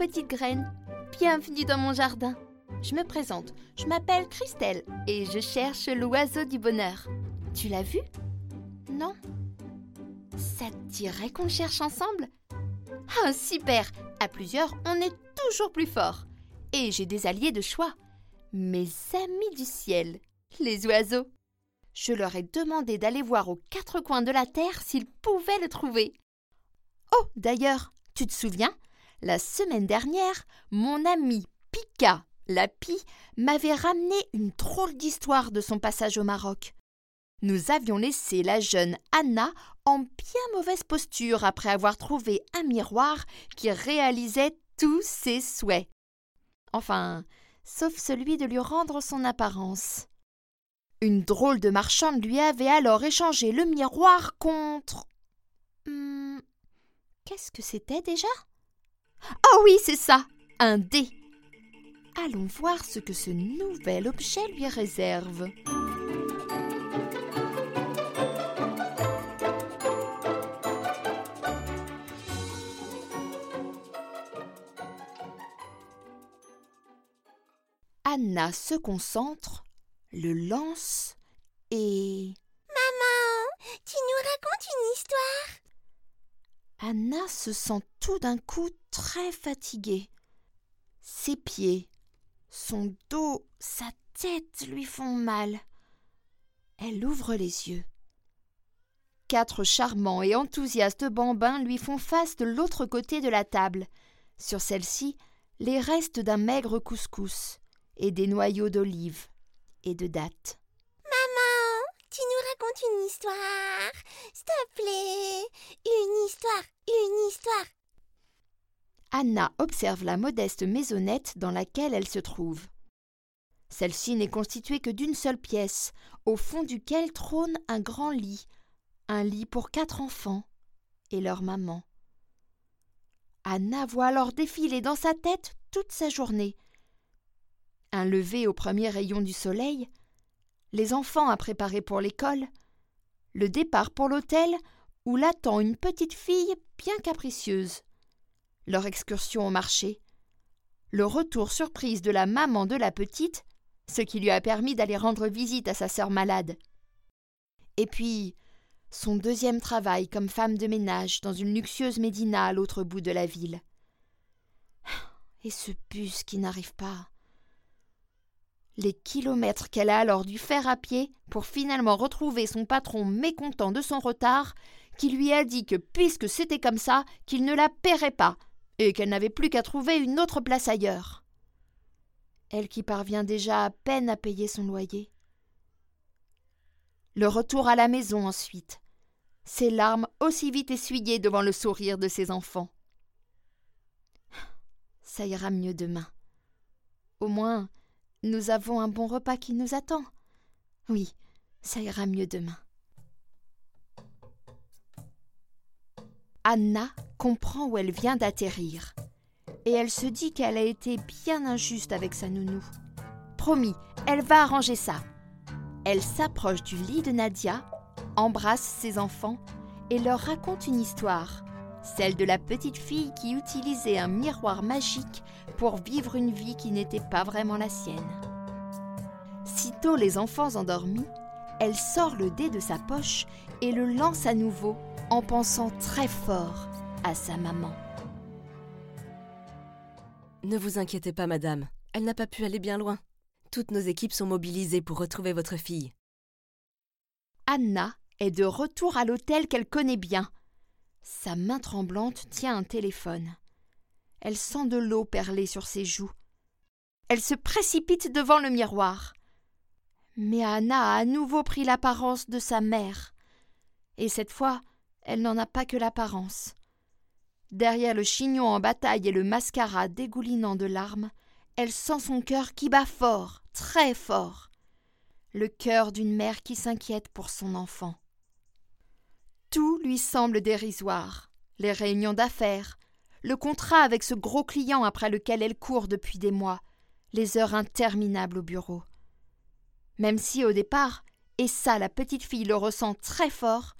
petite graine. Bienvenue dans mon jardin. Je me présente, je m'appelle Christelle et je cherche l'oiseau du bonheur. Tu l'as vu? Non? Ça te dirait qu'on cherche ensemble? Ah, super À plusieurs, on est toujours plus fort. Et j'ai des alliés de choix. Mes amis du ciel, les oiseaux. Je leur ai demandé d'aller voir aux quatre coins de la terre s'ils pouvaient le trouver. Oh, d'ailleurs, tu te souviens? La semaine dernière, mon ami Pika, la pie, m'avait ramené une drôle d'histoire de son passage au Maroc. Nous avions laissé la jeune Anna en bien mauvaise posture après avoir trouvé un miroir qui réalisait tous ses souhaits. Enfin, sauf celui de lui rendre son apparence. Une drôle de marchande lui avait alors échangé le miroir contre. Hmm, qu'est-ce que c'était déjà? Oh oui, c'est ça Un dé Allons voir ce que ce nouvel objet lui réserve. Anna se concentre, le lance et... Maman, tu nous racontes une histoire Anna se sent d'un coup très fatiguée. Ses pieds, son dos, sa tête lui font mal. Elle ouvre les yeux. Quatre charmants et enthousiastes bambins lui font face de l'autre côté de la table. Sur celle-ci, les restes d'un maigre couscous et des noyaux d'olive et de dattes. Maman, tu nous racontes une histoire S'il te plaît Une histoire Une histoire Anna observe la modeste maisonnette dans laquelle elle se trouve. Celle-ci n'est constituée que d'une seule pièce, au fond duquel trône un grand lit, un lit pour quatre enfants et leur maman. Anna voit alors défiler dans sa tête toute sa journée, un lever au premier rayon du soleil, les enfants à préparer pour l'école, le départ pour l'hôtel où l'attend une petite fille bien capricieuse, leur excursion au marché, le retour surprise de la maman de la petite, ce qui lui a permis d'aller rendre visite à sa sœur malade. Et puis, son deuxième travail comme femme de ménage dans une luxueuse médina à l'autre bout de la ville. Et ce bus qui n'arrive pas les kilomètres qu'elle a alors dû faire à pied pour finalement retrouver son patron mécontent de son retard, qui lui a dit que puisque c'était comme ça, qu'il ne la paierait pas, et qu'elle n'avait plus qu'à trouver une autre place ailleurs. Elle qui parvient déjà à peine à payer son loyer. Le retour à la maison ensuite, ses larmes aussi vite essuyées devant le sourire de ses enfants. Ça ira mieux demain. Au moins, nous avons un bon repas qui nous attend. Oui, ça ira mieux demain. Anna comprend où elle vient d'atterrir. Et elle se dit qu'elle a été bien injuste avec sa nounou. Promis, elle va arranger ça. Elle s'approche du lit de Nadia, embrasse ses enfants et leur raconte une histoire, celle de la petite fille qui utilisait un miroir magique pour vivre une vie qui n'était pas vraiment la sienne. Sitôt les enfants endormis, elle sort le dé de sa poche et le lance à nouveau en pensant très fort à sa maman. Ne vous inquiétez pas, madame, elle n'a pas pu aller bien loin. Toutes nos équipes sont mobilisées pour retrouver votre fille. Anna est de retour à l'hôtel qu'elle connaît bien. Sa main tremblante tient un téléphone. Elle sent de l'eau perler sur ses joues. Elle se précipite devant le miroir. Mais Anna a à nouveau pris l'apparence de sa mère. Et cette fois, elle n'en a pas que l'apparence. Derrière le chignon en bataille et le mascara dégoulinant de larmes, elle sent son cœur qui bat fort, très fort. Le cœur d'une mère qui s'inquiète pour son enfant. Tout lui semble dérisoire. Les réunions d'affaires, le contrat avec ce gros client après lequel elle court depuis des mois, les heures interminables au bureau. Même si au départ, et ça la petite fille le ressent très fort,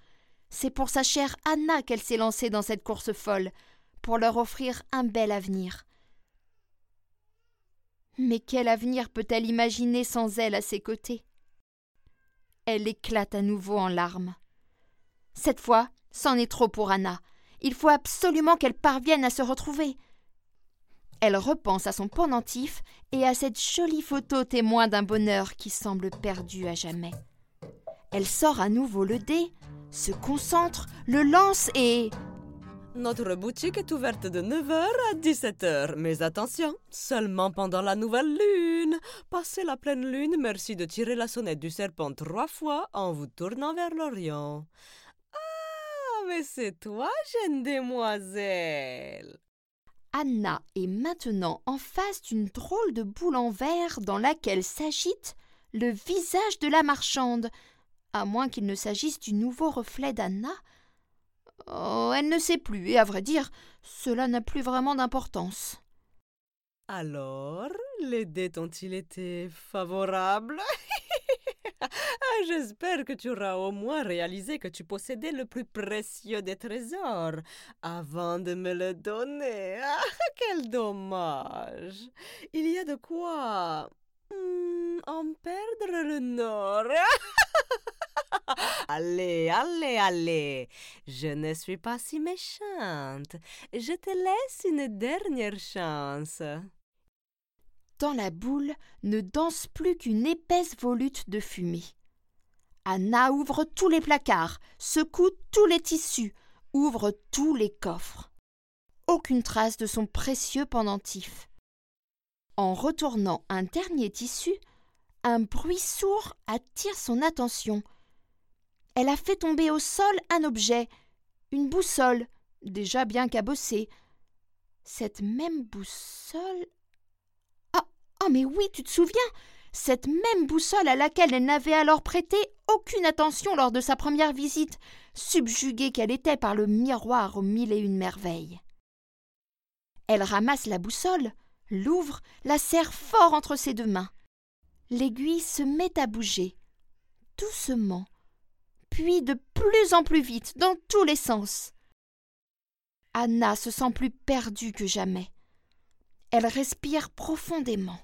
c'est pour sa chère Anna qu'elle s'est lancée dans cette course folle, pour leur offrir un bel avenir, Mais quel avenir peut-elle imaginer sans elle à ses côtés? Elle éclate à nouveau en larmes. Cette fois, c'en est trop pour Anna. Il faut absolument qu'elle parvienne à se retrouver. Elle repense à son pendentif et à cette jolie photo témoin d'un bonheur qui semble perdu à jamais. Elle sort à nouveau le dé, se concentre, le lance et. Notre boutique est ouverte de 9h à 17h, mais attention, seulement pendant la nouvelle lune. Passez la pleine lune, merci de tirer la sonnette du serpent trois fois en vous tournant vers l'Orient. Ah, mais c'est toi, jeune demoiselle. Anna est maintenant en face d'une drôle de boule en verre dans laquelle s'agite le visage de la marchande, à moins qu'il ne s'agisse du nouveau reflet d'Anna. Oh, elle ne sait plus, et à vrai dire, cela n'a plus vraiment d'importance. Alors, les dettes ont-ils été favorables? Ah, J'espère que tu auras au moins réalisé que tu possédais le plus précieux des trésors avant de me le donner. Ah, quel dommage Il y a de quoi hmm, en perdre le nord. allez, allez, allez. Je ne suis pas si méchante. Je te laisse une dernière chance. Dans la boule ne danse plus qu'une épaisse volute de fumée. Anna ouvre tous les placards, secoue tous les tissus, ouvre tous les coffres. Aucune trace de son précieux pendentif. En retournant un dernier tissu, un bruit sourd attire son attention. Elle a fait tomber au sol un objet, une boussole, déjà bien cabossée. Cette même boussole. Ah, ah, mais oui, tu te souviens? Cette même boussole à laquelle elle n'avait alors prêté aucune attention lors de sa première visite, subjuguée qu'elle était par le miroir aux mille et une merveilles. Elle ramasse la boussole, l'ouvre, la serre fort entre ses deux mains. L'aiguille se met à bouger, doucement, puis de plus en plus vite, dans tous les sens. Anna se sent plus perdue que jamais. Elle respire profondément.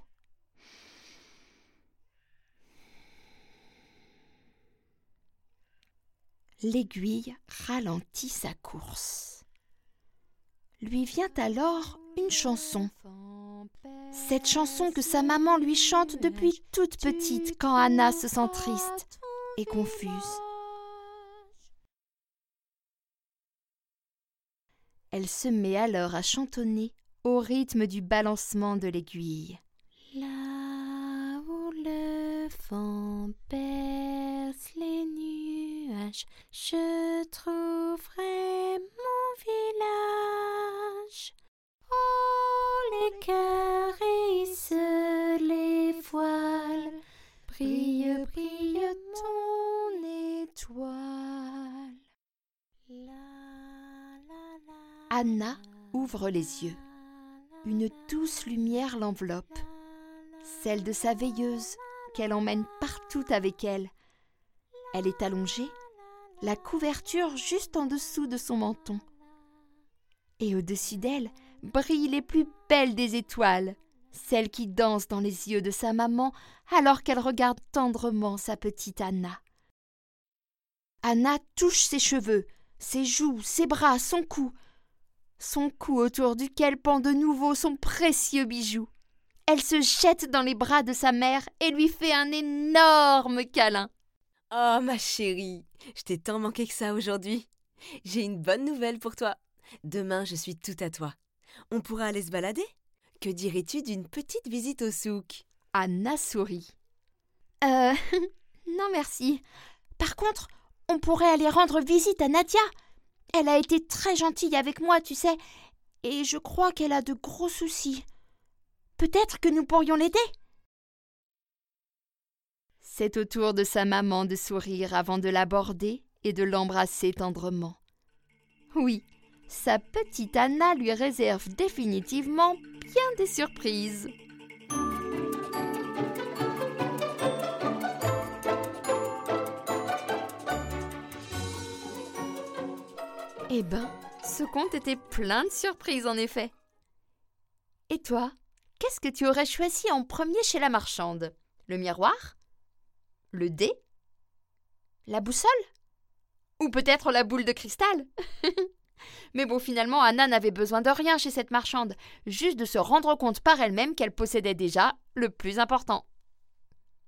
L'aiguille ralentit sa course. Lui vient alors une chanson. Cette chanson que sa maman lui chante depuis toute petite quand Anna se sent triste et confuse. Elle se met alors à chantonner au rythme du balancement de l'aiguille. Là où le vent perce les nuages, je trouverai mon village. Anna ouvre les yeux. Une douce lumière l'enveloppe, celle de sa veilleuse qu'elle emmène partout avec elle. Elle est allongée, la couverture juste en dessous de son menton. Et au-dessus d'elle brillent les plus belles des étoiles, celles qui dansent dans les yeux de sa maman alors qu'elle regarde tendrement sa petite Anna. Anna touche ses cheveux, ses joues, ses bras, son cou, son cou autour duquel pend de nouveau son précieux bijou. Elle se jette dans les bras de sa mère et lui fait un énorme câlin. Oh, ma chérie, je t'ai tant manqué que ça aujourd'hui. J'ai une bonne nouvelle pour toi. Demain, je suis tout à toi. On pourra aller se balader? Que dirais-tu d'une petite visite au souk? Anna sourit. Euh. non, merci. Par contre, on pourrait aller rendre visite à Nadia. Elle a été très gentille avec moi, tu sais, et je crois qu'elle a de gros soucis. Peut-être que nous pourrions l'aider. C'est au tour de sa maman de sourire avant de l'aborder et de l'embrasser tendrement. Oui, sa petite Anna lui réserve définitivement bien des surprises. Eh ben, ce conte était plein de surprises en effet. Et toi, qu'est-ce que tu aurais choisi en premier chez la marchande? Le miroir? Le dé? La boussole? Ou peut-être la boule de cristal? Mais bon, finalement, Anna n'avait besoin de rien chez cette marchande, juste de se rendre compte par elle-même qu'elle possédait déjà le plus important.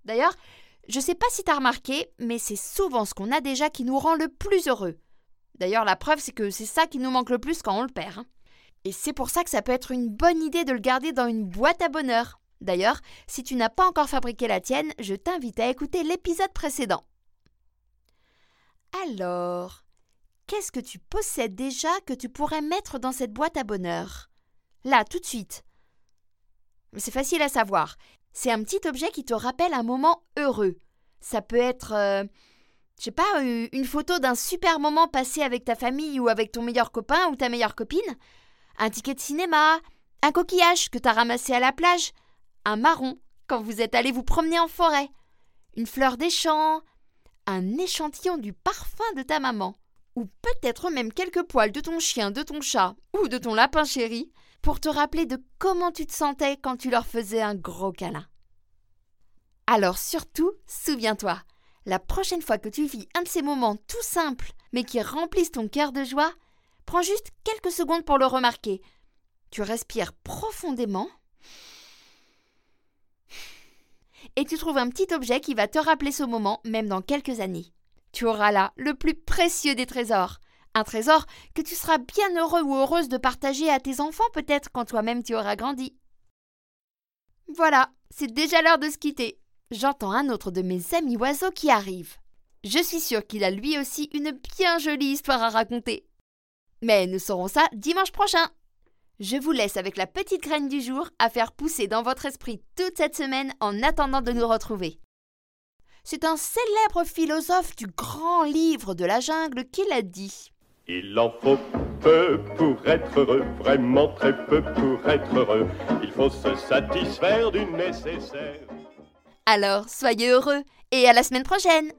D'ailleurs, je sais pas si t'as remarqué, mais c'est souvent ce qu'on a déjà qui nous rend le plus heureux. D'ailleurs, la preuve, c'est que c'est ça qui nous manque le plus quand on le perd. Hein. Et c'est pour ça que ça peut être une bonne idée de le garder dans une boîte à bonheur. D'ailleurs, si tu n'as pas encore fabriqué la tienne, je t'invite à écouter l'épisode précédent. Alors, qu'est-ce que tu possèdes déjà que tu pourrais mettre dans cette boîte à bonheur? Là, tout de suite. C'est facile à savoir. C'est un petit objet qui te rappelle un moment heureux. Ça peut être, euh, je sais pas, une photo d'un super moment passé avec ta famille ou avec ton meilleur copain ou ta meilleure copine, un ticket de cinéma, un coquillage que t'as ramassé à la plage, un marron quand vous êtes allé vous promener en forêt, une fleur des champs, un échantillon du parfum de ta maman, ou peut-être même quelques poils de ton chien, de ton chat ou de ton lapin chéri, pour te rappeler de comment tu te sentais quand tu leur faisais un gros câlin. Alors surtout, souviens-toi, la prochaine fois que tu vis un de ces moments tout simples, mais qui remplissent ton cœur de joie, prends juste quelques secondes pour le remarquer. Tu respires profondément et tu trouves un petit objet qui va te rappeler ce moment, même dans quelques années. Tu auras là le plus précieux des trésors. Un trésor que tu seras bien heureux ou heureuse de partager à tes enfants peut-être quand toi-même tu auras grandi. Voilà, c'est déjà l'heure de se quitter. J'entends un autre de mes amis oiseaux qui arrive. Je suis sûre qu'il a lui aussi une bien jolie histoire à raconter. Mais nous saurons ça dimanche prochain. Je vous laisse avec la petite graine du jour à faire pousser dans votre esprit toute cette semaine en attendant de nous retrouver. C'est un célèbre philosophe du grand livre de la jungle qui l'a dit. Il en faut peu pour être heureux, vraiment très peu pour être heureux. Il faut se satisfaire du nécessaire. Alors, soyez heureux et à la semaine prochaine